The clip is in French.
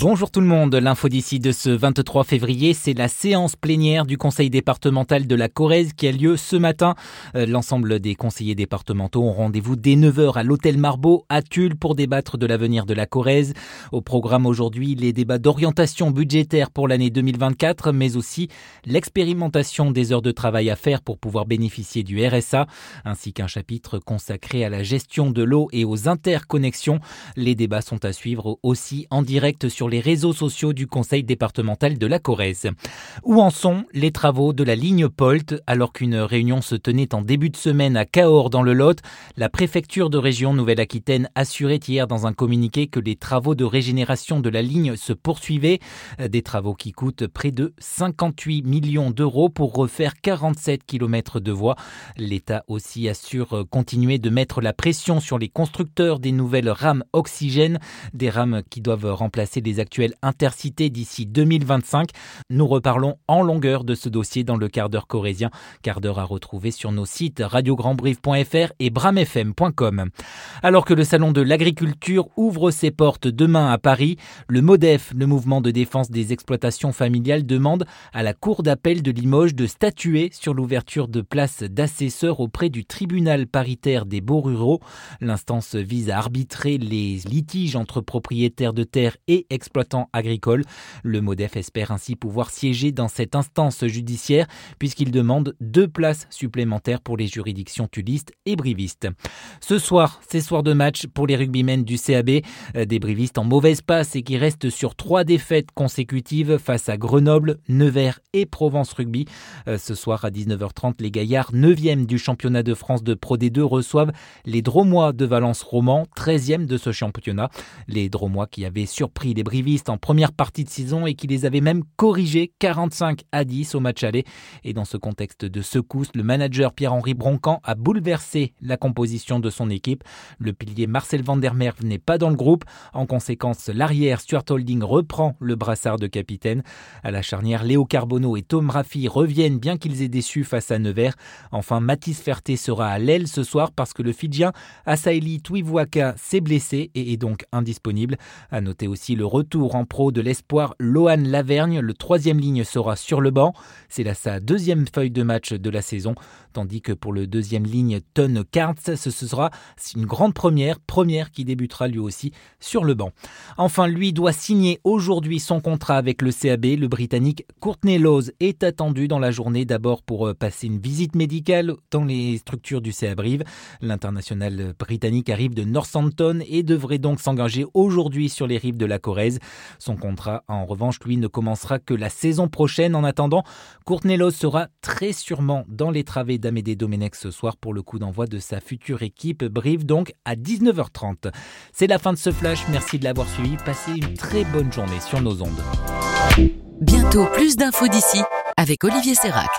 Bonjour tout le monde, l'info d'ici de ce 23 février, c'est la séance plénière du conseil départemental de la Corrèze qui a lieu ce matin. Euh, l'ensemble des conseillers départementaux ont rendez-vous dès 9h à l'hôtel Marbeau à Tulle pour débattre de l'avenir de la Corrèze. Au programme aujourd'hui, les débats d'orientation budgétaire pour l'année 2024, mais aussi l'expérimentation des heures de travail à faire pour pouvoir bénéficier du RSA, ainsi qu'un chapitre consacré à la gestion de l'eau et aux interconnexions. Les débats sont à suivre aussi en direct sur les réseaux sociaux du conseil départemental de la Corrèze. Où en sont les travaux de la ligne Polt alors qu'une réunion se tenait en début de semaine à Cahors dans le Lot? La préfecture de région Nouvelle-Aquitaine assurait hier dans un communiqué que les travaux de régénération de la ligne se poursuivaient, des travaux qui coûtent près de 58 millions d'euros pour refaire 47 km de voies. L'État aussi assure continuer de mettre la pression sur les constructeurs des nouvelles rames oxygène, des rames qui doivent remplacer les actuelles intercités d'ici 2025. Nous reparlons en longueur de ce dossier dans le quart d'heure corésien, quart d'heure à retrouver sur nos sites radiograndbrief.fr et bramfm.com. Alors que le salon de l'agriculture ouvre ses portes demain à Paris, le MODEF, le mouvement de défense des exploitations familiales, demande à la Cour d'appel de Limoges de statuer sur l'ouverture de places d'assesseurs auprès du tribunal paritaire des beaux ruraux. L'instance vise à arbitrer les litiges entre propriétaires de terres et exploitants agricoles. Le MODEF espère ainsi pouvoir siéger dans cette instance judiciaire puisqu'il demande deux places supplémentaires pour les juridictions tulistes et brivistes. Ce soir, c'est soir de match pour les rugbymen du CAB, euh, des brivistes en mauvaise passe et qui restent sur trois défaites consécutives face à Grenoble, Nevers et Provence Rugby. Euh, ce soir à 19h30, les Gaillards, 9e du championnat de France de Pro D2, reçoivent les Dromois de Valence Roman, 13e de ce championnat. Les Dromois qui avaient surpris les brivistes en première partie de saison et qui les avaient même corrigés 45 à 10 au match aller. Et dans ce contexte de secousse, le manager Pierre-Henri Broncan a bouleversé la composition de son équipe. Le pilier Marcel Van der n'est pas dans le groupe. En conséquence, l'arrière Stuart Holding reprend le brassard de capitaine. À la charnière, Léo Carbonneau et Tom Raffi reviennent bien qu'ils aient déçu face à Nevers. Enfin, Mathis Ferté sera à l'aile ce soir parce que le Fidjien Asaeli Tuivuaka s'est blessé et est donc indisponible. À noter aussi le retour en pro de l'espoir Lohan Lavergne. Le troisième ligne sera sur le banc. C'est là sa deuxième feuille de match de la saison. Tandis que pour le deuxième ligne, Ton Carts, ce sera une grande première, première qui débutera lui aussi sur le banc. Enfin, lui doit signer aujourd'hui son contrat avec le CAB. Le Britannique Courtney Laws est attendu dans la journée d'abord pour euh, passer une visite médicale dans les structures du CA Brive. L'international britannique arrive de Northampton et devrait donc s'engager aujourd'hui sur les rives de la Corrèze. Son contrat, en revanche, lui, ne commencera que la saison prochaine. En attendant, Courtney Laws sera très sûrement dans les travées d'Amédée Domenech ce soir pour le coup d'envoi de sa future équipe Brive, donc à 19h30. C'est la fin de ce flash. Merci de l'avoir suivi. Passez une très bonne journée sur nos ondes. Bientôt plus d'infos d'ici avec Olivier Sérac.